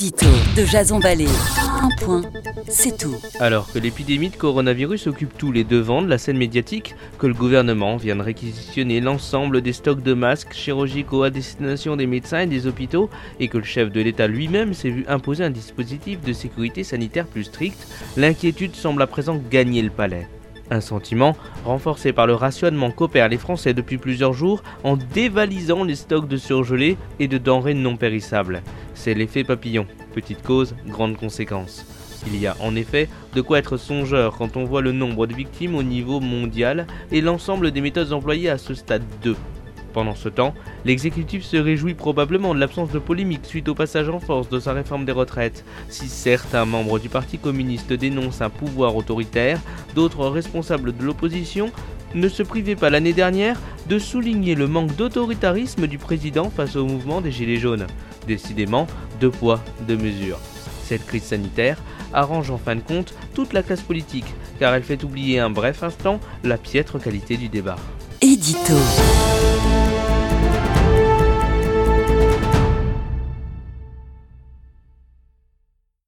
De Jason. Un point, c'est tout. Alors que l'épidémie de coronavirus occupe tous les devants de la scène médiatique, que le gouvernement vient de réquisitionner l'ensemble des stocks de masques chirurgicaux à destination des médecins et des hôpitaux, et que le chef de l'État lui-même s'est vu imposer un dispositif de sécurité sanitaire plus strict, l'inquiétude semble à présent gagner le palais. Un sentiment renforcé par le rationnement qu'opèrent les Français depuis plusieurs jours en dévalisant les stocks de surgelés et de denrées non périssables. C'est l'effet papillon. Petite cause, grande conséquence. Il y a en effet de quoi être songeur quand on voit le nombre de victimes au niveau mondial et l'ensemble des méthodes employées à ce stade 2. Pendant ce temps, l'exécutif se réjouit probablement de l'absence de polémique suite au passage en force de sa réforme des retraites. Si certains membres du Parti communiste dénoncent un pouvoir autoritaire, d'autres responsables de l'opposition ne se privaient pas l'année dernière de souligner le manque d'autoritarisme du président face au mouvement des Gilets jaunes. Décidément, deux poids, deux mesures. Cette crise sanitaire arrange en fin de compte toute la classe politique, car elle fait oublier un bref instant la piètre qualité du débat. Édito.